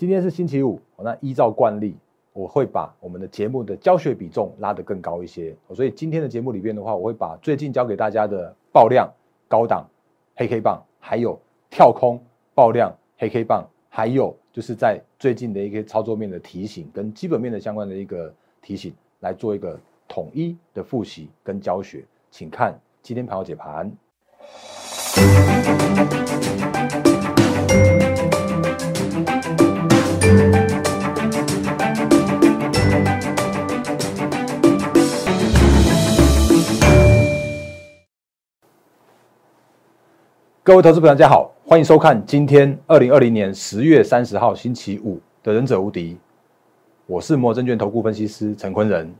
今天是星期五，那依照惯例，我会把我们的节目的教学比重拉得更高一些。所以今天的节目里边的话，我会把最近教给大家的爆量、高档黑 K 棒，还有跳空爆量黑 K 棒，还有就是在最近的一些操作面的提醒跟基本面的相关的一个提醒，来做一个统一的复习跟教学。请看今天盘后解盘。各位投资朋友，大家好，欢迎收看今天二零二零年十月三十号星期五的《忍者无敌》，我是摩证券投顾分析师陈坤仁。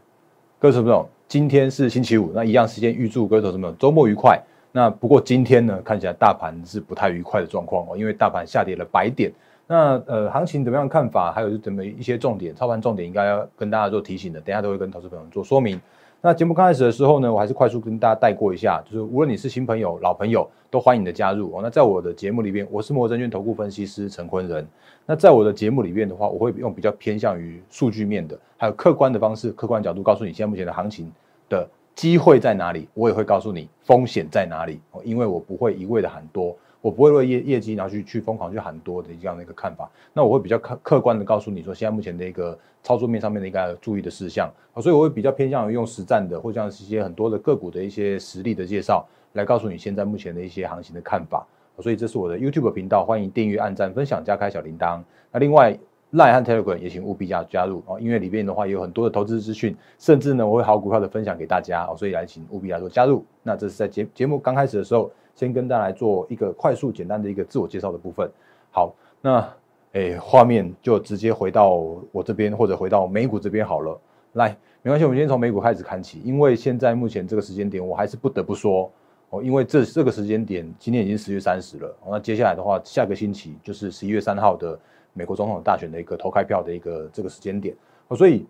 各位投资朋友，今天是星期五，那一样时间预祝各位投资朋友周末愉快。那不过今天呢，看起来大盘是不太愉快的状况哦，因为大盘下跌了百点。那呃，行情怎么样看法？还有怎么一些重点，操盘重点应该要跟大家做提醒的，等下都会跟投资朋友做说明。那节目刚开始的时候呢，我还是快速跟大家带过一下，就是无论你是新朋友、老朋友，都欢迎你的加入哦。那在我的节目里边，我是摩证券投顾分析师陈坤仁。那在我的节目里面的话，我会用比较偏向于数据面的，还有客观的方式、客观角度，告诉你现在目前的行情的机会在哪里。我也会告诉你风险在哪里，因为我不会一味的喊多。我不会为业业绩然后去去疯狂去喊多的这样的一个看法，那我会比较客客观的告诉你说，现在目前的一个操作面上面的一个注意的事项，所以我会比较偏向于用实战的或像一些很多的个股的一些实例的介绍，来告诉你现在目前的一些行情的看法。所以这是我的 YouTube 频道，欢迎订阅、按赞、分享、加开小铃铛。那另外 Line 和 Telegram 也请务必加加入哦，因为里面的话也有很多的投资资讯，甚至呢我会好股票的分享给大家哦，所以来请务必来做加入。那这是在节节目刚开始的时候。先跟大家来做一个快速简单的一个自我介绍的部分。好，那诶，画面就直接回到我这边，或者回到美股这边好了。来，没关系，我们先从美股开始看起，因为现在目前这个时间点，我还是不得不说哦，因为这这个时间点，今天已经十月三十了，那接下来的话，下个星期就是十一月三号的美国总统大选的一个投开票的一个这个时间点，所以，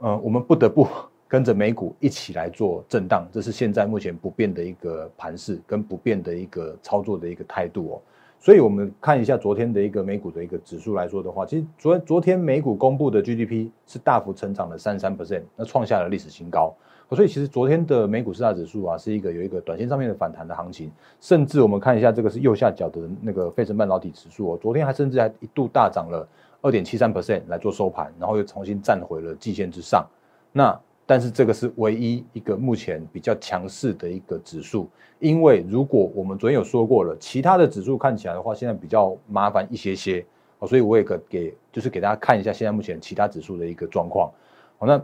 嗯，我们不得不。跟着美股一起来做震荡，这是现在目前不变的一个盘势跟不变的一个操作的一个态度哦。所以，我们看一下昨天的一个美股的一个指数来说的话，其实昨昨天美股公布的 GDP 是大幅成长了三十三 percent，那创下了历史新高。所以，其实昨天的美股四大指数啊，是一个有一个短线上面的反弹的行情。甚至我们看一下这个是右下角的那个费城半导体指数哦，昨天还甚至还一度大涨了二点七三 percent 来做收盘，然后又重新站回了季线之上。那但是这个是唯一一个目前比较强势的一个指数，因为如果我们昨天有说过了，其他的指数看起来的话，现在比较麻烦一些些哦，所以我也给给就是给大家看一下现在目前其他指数的一个状况。好，那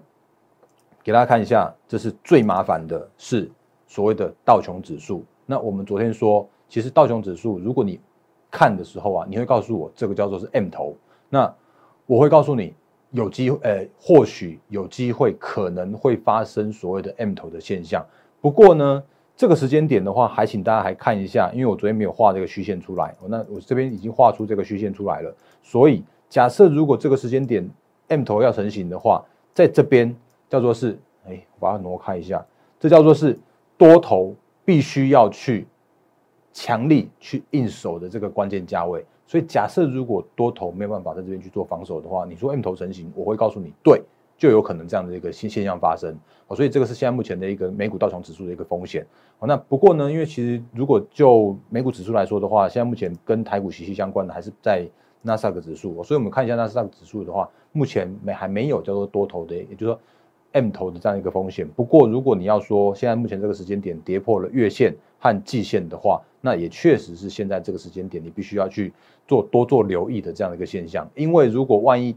给大家看一下，这是最麻烦的是所谓的道琼指数。那我们昨天说，其实道琼指数，如果你看的时候啊，你会告诉我这个叫做是 M 头，那我会告诉你。有机会，呃，或许有机会，可能会发生所谓的 M 头的现象。不过呢，这个时间点的话，还请大家还看一下，因为我昨天没有画这个虚线出来，那我这边已经画出这个虚线出来了。所以，假设如果这个时间点 M 头要成型的话，在这边叫做是，哎，我把它挪开一下，这叫做是多头必须要去强力去应手的这个关键价位。所以假设如果多头没有办法在这边去做防守的话，你说 M 头成型，我会告诉你，对，就有可能这样的一个现现象发生。哦，所以这个是现在目前的一个美股道琼指数的一个风险。哦，那不过呢，因为其实如果就美股指数来说的话，现在目前跟台股息息相关的还是在纳斯达克指数。所以我们看一下纳斯达克指数的话，目前没还没有叫做多头的，也就是说 M 头的这样一个风险。不过如果你要说现在目前这个时间点跌破了月线和季线的话，那也确实是现在这个时间点，你必须要去做多做留意的这样的一个现象。因为如果万一，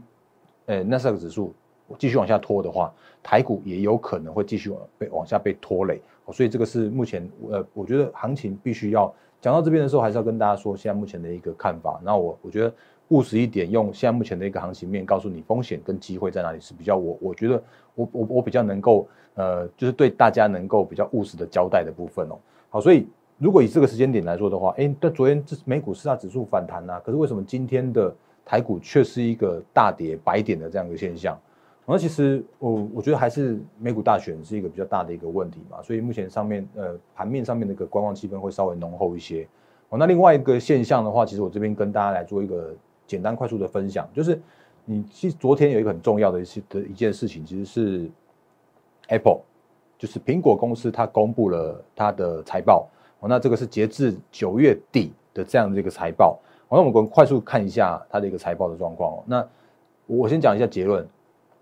呃，纳斯达克指数继续往下拖的话，台股也有可能会继续往被往下被拖累。所以这个是目前，呃，我觉得行情必须要讲到这边的时候，还是要跟大家说现在目前的一个看法。那我我觉得务实一点，用现在目前的一个行情面告诉你风险跟机会在哪里是比较我我觉得我我我比较能够，呃，就是对大家能够比较务实的交代的部分哦。好，所以。如果以这个时间点来说的话，哎，但昨天这美股四大指数反弹呐，可是为什么今天的台股却是一个大跌白点的这样一个现象？那其实我我觉得还是美股大选是一个比较大的一个问题嘛，所以目前上面呃盘面上面的一个观望气氛会稍微浓厚一些。哦，那另外一个现象的话，其实我这边跟大家来做一个简单快速的分享，就是你其实昨天有一个很重要的一些的一件事情，其实是 Apple，就是苹果公司它公布了它的财报，哦，那这个是截至九月底的这样的一个财报，好那我们快速看一下它的一个财报的状况哦，那我先讲一下结论，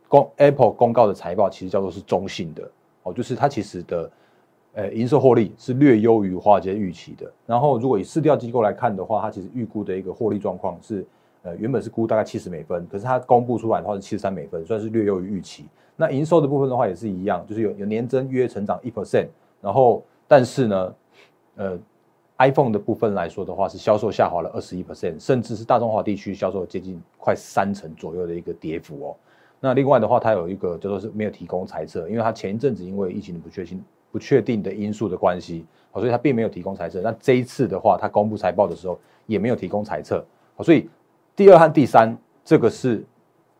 公 Apple 公告的财报其实叫做是中性的，哦，就是它其实的。呃，营收获利是略优于华尔街预期的。然后，如果以市调机构来看的话，它其实预估的一个获利状况是，呃，原本是估大概七十美分，可是它公布出来的话是七十三美分，算是略优于预期。那营收的部分的话也是一样，就是有有年增约成长一 percent。然后，但是呢，呃，iPhone 的部分来说的话是销售下滑了二十一 percent，甚至是大中华地区销售接近快三成左右的一个跌幅哦。那另外的话，它有一个叫做是没有提供猜测，因为它前一阵子因为疫情的不确定。不确定的因素的关系，好，所以它并没有提供猜测。那这一次的话，它公布财报的时候也没有提供猜测，好，所以第二和第三，这个是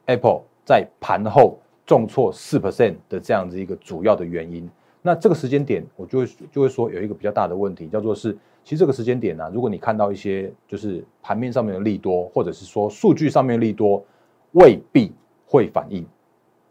Apple 在盘后重挫四 percent 的这样子一个主要的原因。那这个时间点，我就会就会说有一个比较大的问题，叫做是，其实这个时间点呢，如果你看到一些就是盘面上面的利多，或者是说数据上面利多，未必会反应，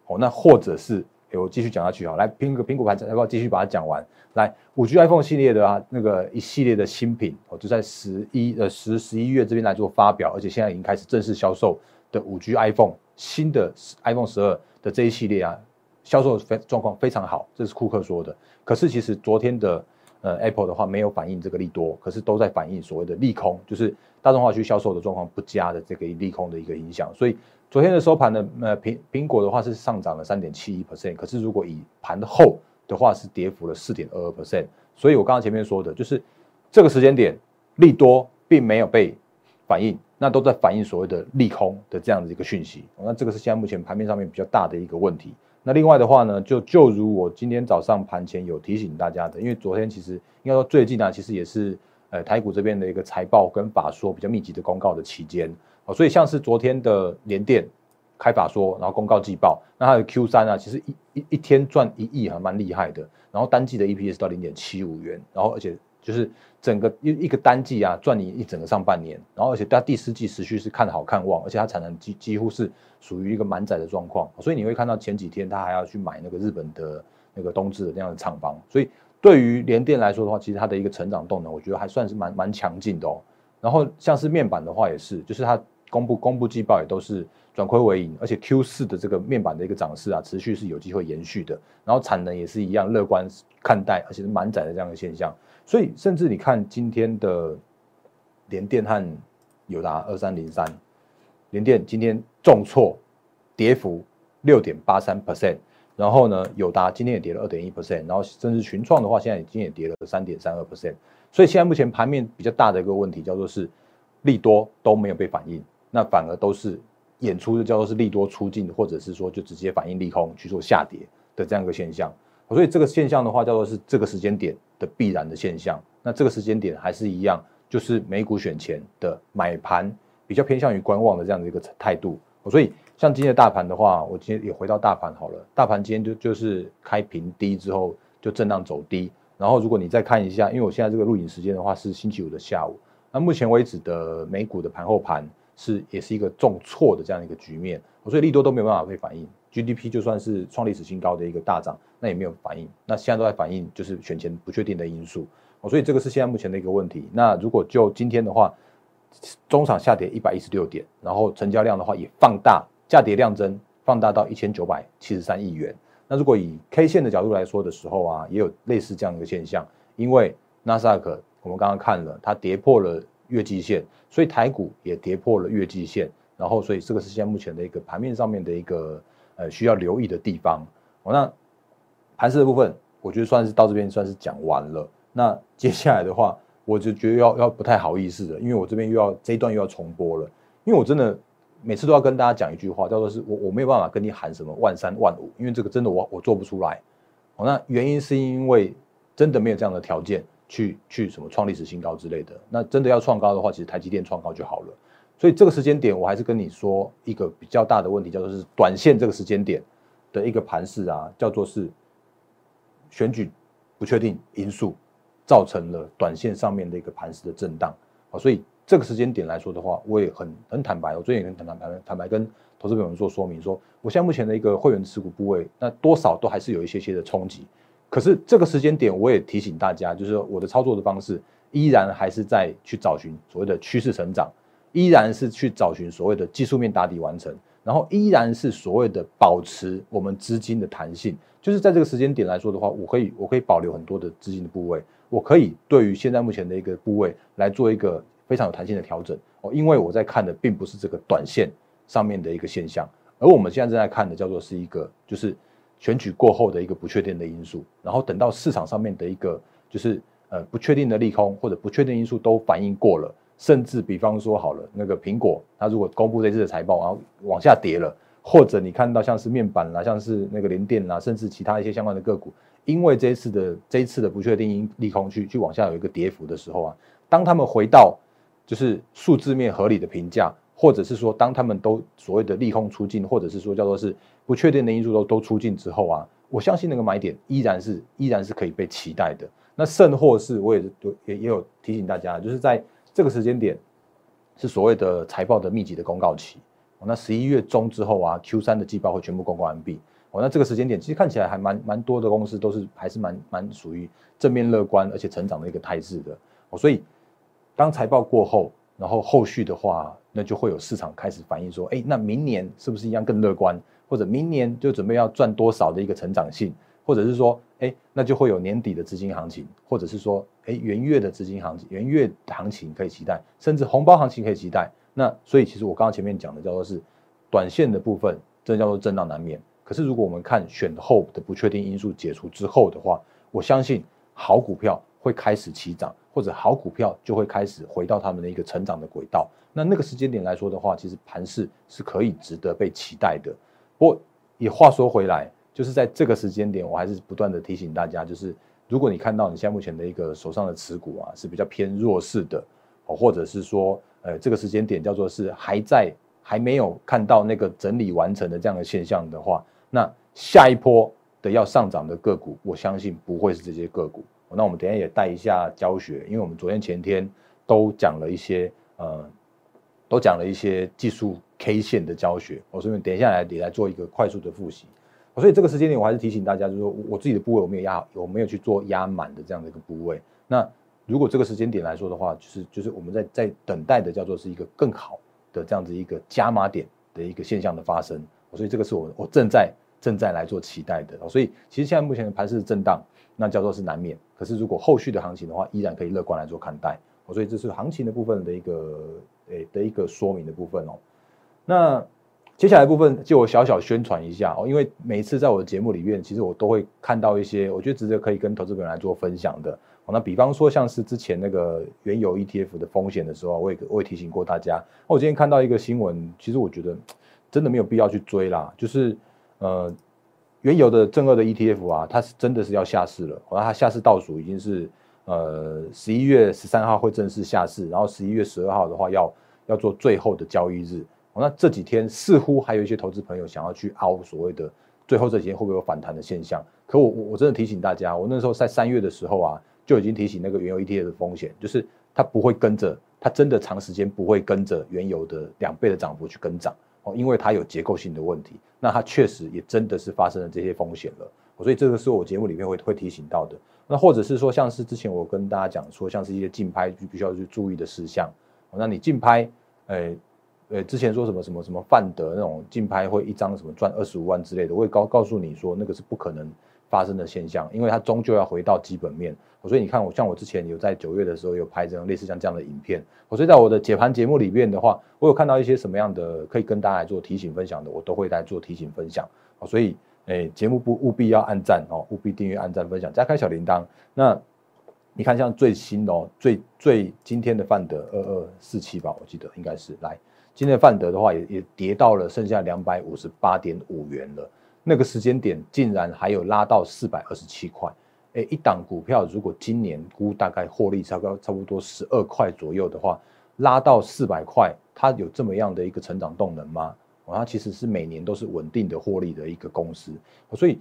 哦，那或者是。我继续讲下去啊，来苹果苹果盘，要不要继续把它讲完？来，五 G iPhone 系列的啊，那个一系列的新品，哦，就在十一呃十十一月这边来做发表，而且现在已经开始正式销售的五 G iPhone 新的 iPhone 十二的这一系列啊，销售非状况非常好，这是库克说的。可是其实昨天的呃 Apple 的话没有反映这个利多，可是都在反映所谓的利空，就是大众化区销售的状况不佳的这个利空的一个影响，所以。昨天的收盘呢，呃，苹苹果的话是上涨了三点七一 percent，可是如果以盘后的话是跌幅了四点二二 percent，所以我刚刚前面说的就是这个时间点利多并没有被反映，那都在反映所谓的利空的这样的一个讯息，那这个是现在目前盘面上面比较大的一个问题。那另外的话呢，就就如我今天早上盘前有提醒大家的，因为昨天其实应该说最近啊，其实也是呃台股这边的一个财报跟法说比较密集的公告的期间。哦，所以像是昨天的联电开法说，然后公告季报，那它的 Q 三啊，其实一一一天赚一亿还蛮厉害的。然后单季的 EPS 到零点七五元，然后而且就是整个一一个单季啊，赚你一整个上半年。然后而且它第四季持续是看好看旺，而且它产能几几乎是属于一个满载的状况。所以你会看到前几天它还要去买那个日本的那个冬至的那样的厂房。所以对于联电来说的话，其实它的一个成长动能，我觉得还算是蛮蛮强劲的哦。然后像是面板的话也是，就是它。公布公布季报也都是转亏为盈，而且 Q 四的这个面板的一个涨势啊，持续是有机会延续的。然后产能也是一样乐观看待，而且是满载的这样的现象。所以甚至你看今天的联电和友达二三零三，联电今天重挫，跌幅六点八三 percent。然后呢，友达今天也跌了二点一 percent。然后甚至群创的话，现在已经也跌了三点三二 percent。所以现在目前盘面比较大的一个问题叫做是利多都没有被反映。那反而都是演出的叫做是利多出尽，或者是说就直接反映利空去做下跌的这样一个现象，所以这个现象的话叫做是这个时间点的必然的现象。那这个时间点还是一样，就是美股选前的买盘比较偏向于观望的这样的一个态度。所以像今天的大盘的话，我今天也回到大盘好了，大盘今天就就是开平低之后就震荡走低，然后如果你再看一下，因为我现在这个录影时间的话是星期五的下午，那目前为止的美股的盘后盘。是，也是一个重挫的这样一个局面，所以利多都没有办法被反映，GDP 就算是创历史新高的一个大涨，那也没有反应，那现在都在反映就是选前不确定的因素哦，所以这个是现在目前的一个问题。那如果就今天的话，中场下跌一百一十六点，然后成交量的话也放大，价跌量增放大到一千九百七十三亿元。那如果以 K 线的角度来说的时候啊，也有类似这样一个现象，因为纳斯达克我们刚刚看了，它跌破了。月季线，所以台股也跌破了月季线，然后所以这个是现在目前的一个盘面上面的一个呃需要留意的地方。哦，那盘势的部分，我觉得算是到这边算是讲完了。那接下来的话，我就觉得要要不太好意思了，因为我这边又要这一段又要重播了，因为我真的每次都要跟大家讲一句话，叫做是我我没有办法跟你喊什么万三万五，因为这个真的我我做不出来。哦，那原因是因为真的没有这样的条件。去去什么创历史新高之类的，那真的要创高的话，其实台积电创高就好了。所以这个时间点，我还是跟你说一个比较大的问题，叫做是短线这个时间点的一个盘势啊，叫做是选举不确定因素造成了短线上面的一个盘势的震荡啊。所以这个时间点来说的话，我也很很坦白，我最近也很坦坦坦白跟投资朋友们做说明，说我现在目前的一个会员持股部位，那多少都还是有一些些的冲击。可是这个时间点，我也提醒大家，就是说我的操作的方式依然还是在去找寻所谓的趋势成长，依然是去找寻所谓的技术面打底完成，然后依然是所谓的保持我们资金的弹性。就是在这个时间点来说的话，我可以我可以保留很多的资金的部位，我可以对于现在目前的一个部位来做一个非常有弹性的调整哦，因为我在看的并不是这个短线上面的一个现象，而我们现在正在看的叫做是一个就是选举过后的一个不确定的因素，然后等到市场上面的一个就是呃不确定的利空或者不确定因素都反映过了，甚至比方说好了那个苹果，它如果公布这次的财报然后往下跌了。或者你看到像是面板啦，像是那个联电啦，甚至其他一些相关的个股，因为这一次的这一次的不确定因利空去去往下有一个跌幅的时候啊，当他们回到就是数字面合理的评价，或者是说当他们都所谓的利空出尽，或者是说叫做是不确定的因素都都出尽之后啊，我相信那个买点依然是依然是可以被期待的。那甚或是我也也也有提醒大家，就是在这个时间点是所谓的财报的密集的公告期。那十一月中之后啊，Q 三的季报会全部公告完毕。哦，那这个时间点其实看起来还蛮蛮多的公司都是还是蛮蛮属于正面乐观而且成长的一个态势的。哦，所以当财报过后，然后后续的话，那就会有市场开始反映说，哎，那明年是不是一样更乐观？或者明年就准备要赚多少的一个成长性？或者是说，哎，那就会有年底的资金行情，或者是说，哎，元月的资金行情，元月行情可以期待，甚至红包行情可以期待。那所以其实我刚刚前面讲的叫做是短线的部分，这叫做震荡难免。可是如果我们看选后的不确定因素解除之后的话，我相信好股票会开始起涨，或者好股票就会开始回到他们的一个成长的轨道。那那个时间点来说的话，其实盘势是可以值得被期待的。不过也话说回来，就是在这个时间点，我还是不断的提醒大家，就是如果你看到你现在目前的一个手上的持股啊是比较偏弱势的，哦，或者是说。呃，这个时间点叫做是还在还没有看到那个整理完成的这样的现象的话，那下一波的要上涨的个股，我相信不会是这些个股。那我们等下也带一下教学，因为我们昨天前天都讲了一些呃，都讲了一些技术 K 线的教学，我顺便等一下来也来做一个快速的复习。所以这个时间点我还是提醒大家，就是说我自己的部位我没有压，我没有去做压满的这样的一个部位。那如果这个时间点来说的话，就是就是我们在在等待的叫做是一个更好的这样子一个加码点的一个现象的发生，所以这个是我我正在正在来做期待的。所以其实现在目前的盘势震荡，那叫做是难免。可是如果后续的行情的话，依然可以乐观来做看待。所以这是行情的部分的一个诶的一个说明的部分哦。那接下来部分就我小小宣传一下哦，因为每一次在我的节目里面，其实我都会看到一些我觉得值得可以跟投资朋友来做分享的哦。那比方说，像是之前那个原油 ETF 的风险的时候，我也我也提醒过大家。我今天看到一个新闻，其实我觉得真的没有必要去追啦。就是呃，原油的正二的 ETF 啊，它是真的是要下市了。然后它下市倒数已经是呃十一月十三号会正式下市，然后十一月十二号的话要要做最后的交易日。那这几天似乎还有一些投资朋友想要去凹所谓的最后这几天会不会有反弹的现象？可我我我真的提醒大家，我那时候在三月的时候啊。就已经提醒那个原油 ETF 的风险，就是它不会跟着，它真的长时间不会跟着原油的两倍的涨幅去跟涨哦，因为它有结构性的问题。那它确实也真的是发生了这些风险了，所以这个是我节目里面会会提醒到的。那或者是说，像是之前我跟大家讲说，像是一些竞拍必须要去注意的事项。那你竞拍，呃呃，之前说什么什么什么范德那种竞拍会一张什么赚二十五万之类的，我也告告诉你说，那个是不可能发生的现象，因为它终究要回到基本面。所以你看，我像我之前有在九月的时候有拍这样类似像这样的影片。我所以在我的解盘节目里面的话，我有看到一些什么样的可以跟大家来做提醒分享的，我都会来做提醒分享。所以，诶，节目不务必要按赞哦，务必订阅、按赞、分享，加开小铃铛。那你看，像最新的哦，最最今天的范德二二四七吧，我记得应该是来今天的范德的话，也也跌到了剩下两百五十八点五元了。那个时间点竟然还有拉到四百二十七块。哎，一档股票如果今年估大概获利差不多差不多十二块左右的话，拉到四百块，它有这么样的一个成长动能吗？哦，它其实是每年都是稳定的获利的一个公司，所以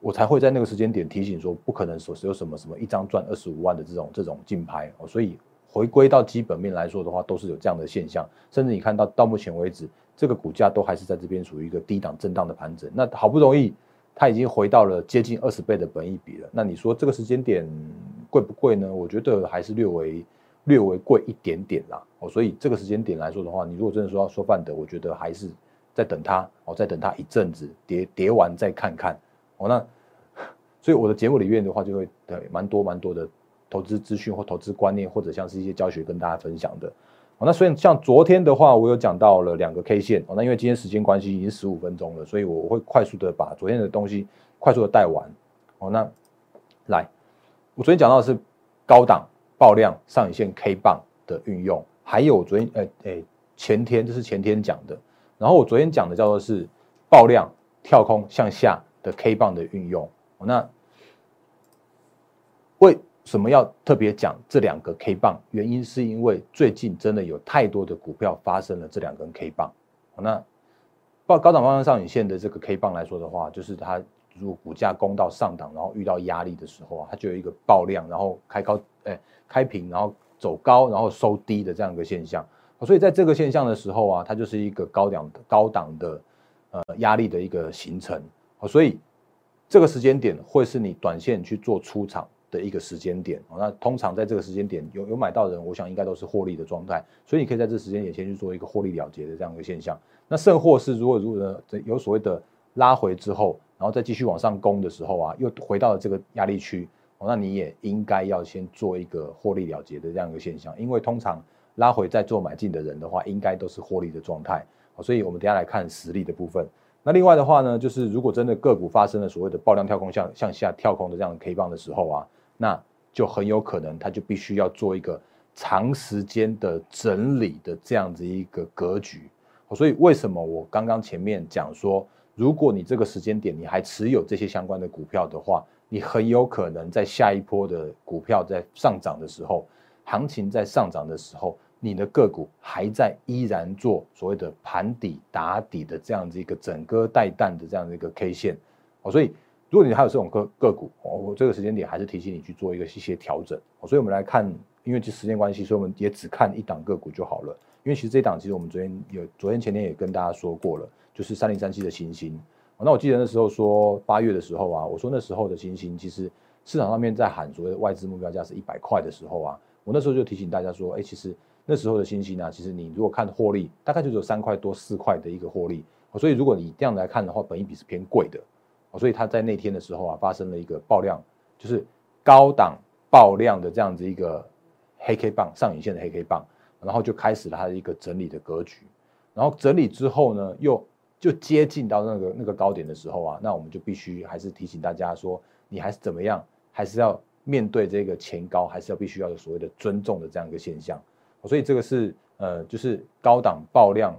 我才会在那个时间点提醒说，不可能说是有什么什么一张赚二十五万的这种这种竞拍哦。所以回归到基本面来说的话，都是有这样的现象。甚至你看到到目前为止，这个股价都还是在这边属于一个低档震荡的盘整。那好不容易它已经回到了接近二十倍的本益比了。那你说这个时间点贵不贵呢？我觉得还是略微略微贵一点点啦。哦，所以这个时间点来说的话，你如果真的说要说范德，我觉得还是在等它哦，再等它一阵子跌跌完再看看哦。那 所以我的节目里面的话，就会对蛮多蛮多的。投资资讯或投资观念，或者像是一些教学跟大家分享的，哦，那所以像昨天的话，我有讲到了两个 K 线，哦，那因为今天时间关系已经十五分钟了，所以我会快速的把昨天的东西快速的带完，哦，那来，我昨天讲到的是高档爆量上影线 K 棒的运用，还有昨天，哎哎，前天这是前天讲的，然后我昨天讲的叫做是爆量跳空向下的 K 棒的运用，哦，那为什么要特别讲这两个 K 棒？原因是因为最近真的有太多的股票发生了这两根 K 棒。那报高档方向上影线的这个 K 棒来说的话，就是它如果股价攻到上档，然后遇到压力的时候啊，它就有一个爆量，然后开高，哎，开平，然后走高，然后收低的这样一个现象。所以在这个现象的时候啊，它就是一个高档高档的呃压力的一个形成。所以这个时间点会是你短线去做出场。的一个时间点那通常在这个时间点有有买到的人，我想应该都是获利的状态，所以你可以在这时间点先去做一个获利了结的这样一个现象。那甚或是如果如果有所谓的拉回之后，然后再继续往上攻的时候啊，又回到了这个压力区，那你也应该要先做一个获利了结的这样一个现象，因为通常拉回再做买进的人的话，应该都是获利的状态。所以我们等下来看实力的部分。那另外的话呢，就是如果真的个股发生了所谓的爆量跳空向向下跳空的这样的 K 棒的时候啊。那就很有可能，它就必须要做一个长时间的整理的这样子一个格局。所以为什么我刚刚前面讲说，如果你这个时间点你还持有这些相关的股票的话，你很有可能在下一波的股票在上涨的时候，行情在上涨的时候，你的个股还在依然做所谓的盘底打底的这样子一个整个带弹的这样的一个 K 线。哦，所以。如果你还有这种个个股，哦，我这个时间点还是提醒你去做一个一些调整。所以，我们来看，因为这时间关系，所以我们也只看一档个股就好了。因为其实这档，其实我们昨天有，昨天前天也跟大家说过了，就是三零三七的星星。那我记得那时候说八月的时候啊，我说那时候的星星，其实市场上面在喊所谓的外资目标价是一百块的时候啊，我那时候就提醒大家说，哎，其实那时候的星星呢，其实你如果看获利，大概就只有三块多四块的一个获利。所以，如果你这样来看的话，本益比是偏贵的。所以它在那天的时候啊，发生了一个爆量，就是高档爆量的这样子一个黑 K 棒上影线的黑 K 棒，然后就开始了它的一个整理的格局。然后整理之后呢，又就接近到那个那个高点的时候啊，那我们就必须还是提醒大家说，你还是怎么样，还是要面对这个前高，还是要必须要有所谓的尊重的这样一个现象。所以这个是呃，就是高档爆量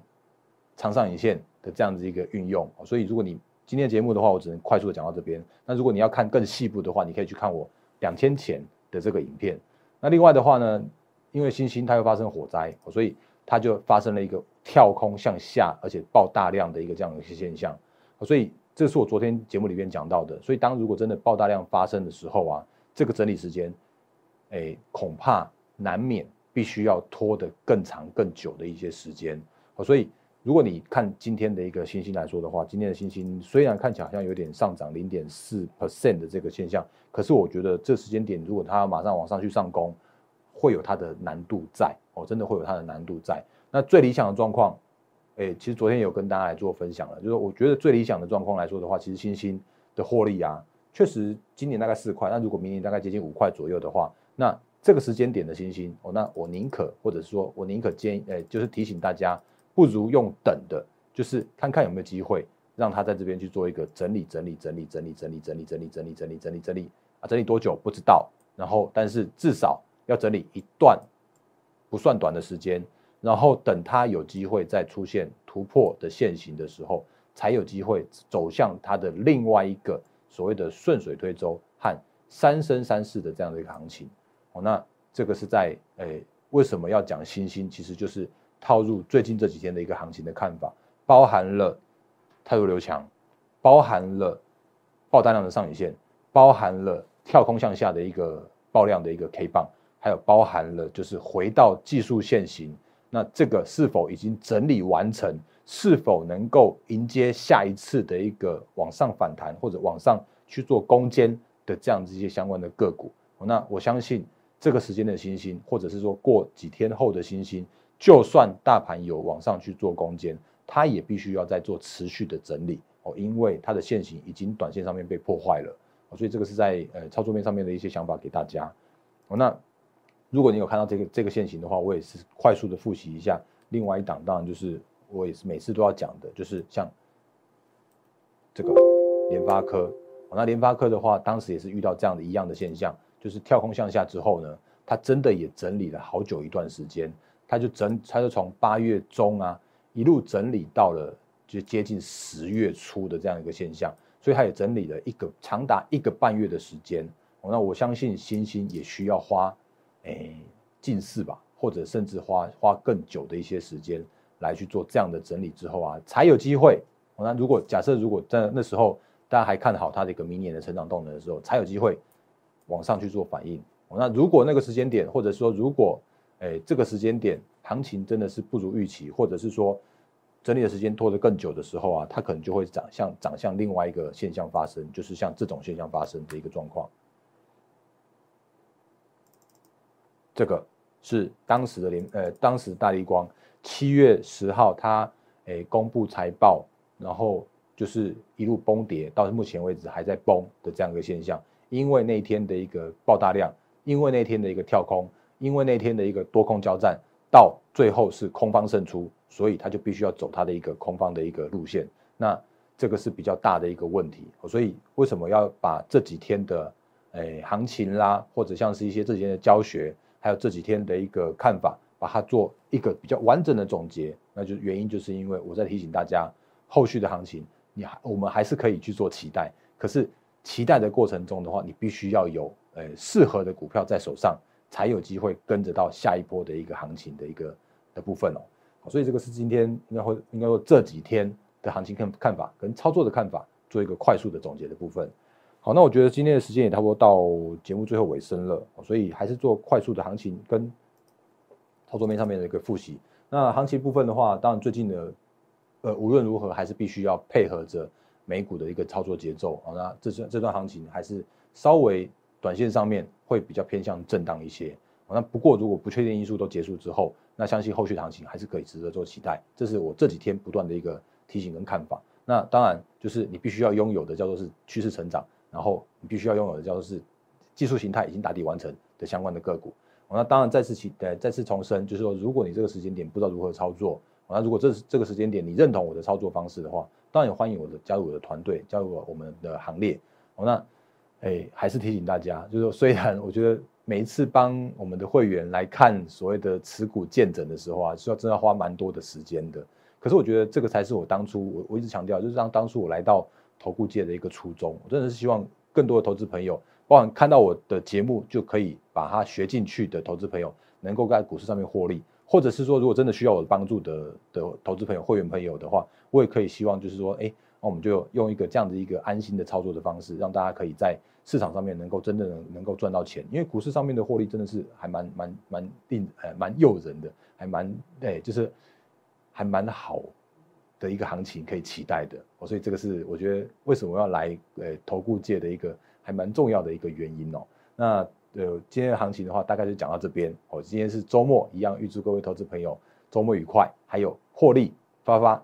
长上影线的这样子一个运用。所以如果你今天节目的话，我只能快速的讲到这边。那如果你要看更细部的话，你可以去看我两天前的这个影片。那另外的话呢，因为星星它又发生火灾，所以它就发生了一个跳空向下，而且爆大量的一个这样的一些现象。所以这是我昨天节目里面讲到的。所以当如果真的爆大量发生的时候啊，这个整理时间，哎，恐怕难免必须要拖得更长更久的一些时间。所以。如果你看今天的一个星星来说的话，今天的星星虽然看起来好像有点上涨零点四 percent 的这个现象，可是我觉得这时间点如果它马上往上去上攻，会有它的难度在哦，真的会有它的难度在。那最理想的状况，哎，其实昨天有跟大家来做分享了，就是我觉得最理想的状况来说的话，其实星星的获利啊，确实今年大概四块，那如果明年大概接近五块左右的话，那这个时间点的星星哦，那我宁可或者是说我宁可建议，哎，就是提醒大家。不如用等的，就是看看有没有机会让他在这边去做一个整理、整理、整理、整理、整理、整理、整理、整理、整理、整理、整理啊，整理多久不知道。然后，但是至少要整理一段不算短的时间，然后等他有机会再出现突破的线型的时候，才有机会走向它的另外一个所谓的顺水推舟和三升三世的这样的一个行情。哦，那这个是在诶，为什么要讲星星？其实就是。套入最近这几天的一个行情的看法，包含了太弱流强，包含了爆单量的上影线，包含了跳空向下的一个爆量的一个 K 棒，还有包含了就是回到技术线型，那这个是否已经整理完成？是否能够迎接下一次的一个往上反弹或者往上去做攻坚的这样子一些相关的个股？那我相信这个时间的星星，或者是说过几天后的星星，就算大盘有往上去做攻坚，它也必须要在做持续的整理哦，因为它的线型已经短线上面被破坏了，所以这个是在呃操作面上面的一些想法给大家。哦，那如果你有看到这个这个线型的话，我也是快速的复习一下。另外一档当然就是我也是每次都要讲的，就是像这个联发科。那联发科的话，当时也是遇到这样的一样的现象，就是跳空向下之后呢，它真的也整理了好久一段时间，它就整，它就从八月中啊一路整理到了就接近十月初的这样一个现象，所以它也整理了一个长达一个半月的时间。那我相信星星也需要花诶近似吧，或者甚至花花更久的一些时间来去做这样的整理之后啊，才有机会。那如果假设如果在那时候。大家还看好它的一个明年的成长动能的时候，才有机会往上去做反应。那如果那个时间点，或者说如果诶这个时间点行情真的是不如预期，或者是说整理的时间拖得更久的时候啊，它可能就会长向长向另外一个现象发生，就是像这种现象发生的一个状况。这个是当时的联呃当时大立光七月十号它诶公布财报，然后。就是一路崩跌，到目前为止还在崩的这样一个现象，因为那一天的一个爆大量，因为那天的一个跳空，因为那天的一个多空交战，到最后是空方胜出，所以他就必须要走他的一个空方的一个路线。那这个是比较大的一个问题，所以为什么要把这几天的诶行情啦，或者像是一些这几天的教学，还有这几天的一个看法，把它做一个比较完整的总结？那就原因就是因为我在提醒大家，后续的行情。你还我们还是可以去做期待，可是期待的过程中的话，你必须要有呃适合的股票在手上，才有机会跟着到下一波的一个行情的一个的部分哦。所以这个是今天应该会应该说这几天的行情看看法跟操作的看法，做一个快速的总结的部分。好，那我觉得今天的时间也差不多到节目最后尾声了，所以还是做快速的行情跟操作面上面的一个复习。那行情部分的话，当然最近的。呃，无论如何，还是必须要配合着美股的一个操作节奏啊。那这这这段行情还是稍微短线上面会比较偏向震荡一些。那不过，如果不确定因素都结束之后，那相信后续行情还是可以值得做期待。这是我这几天不断的一个提醒跟看法。那当然，就是你必须要拥有的叫做是趋势成长，然后你必须要拥有的叫做是技术形态已经打底完成的相关的个股。那当然再次起呃再次重申，就是说，如果你这个时间点不知道如何操作。那如果这是这个时间点，你认同我的操作方式的话，当然也欢迎我的加入我的团队，加入我们的行列。那，哎，还是提醒大家，就是说，虽然我觉得每一次帮我们的会员来看所谓的持股见证的时候啊，需要真的花蛮多的时间的。可是我觉得这个才是我当初我我一直强调，就是让当初我来到投顾界的一个初衷。我真的是希望更多的投资朋友，包含看到我的节目就可以把它学进去的投资朋友，能够在股市上面获利。或者是说，如果真的需要我的帮助的的投资朋友、会员朋友的话，我也可以希望就是说，哎，那我们就用一个这样的一个安心的操作的方式，让大家可以在市场上面能够真的能能够赚到钱。因为股市上面的获利真的是还蛮蛮蛮令呃蛮诱人的，还蛮哎就是还蛮好的一个行情可以期待的。哦，所以这个是我觉得为什么要来呃投顾界的一个还蛮重要的一个原因哦。那。呃，今天的行情的话，大概就讲到这边。哦，今天是周末，一样预祝各位投资朋友周末愉快，还有获利发发。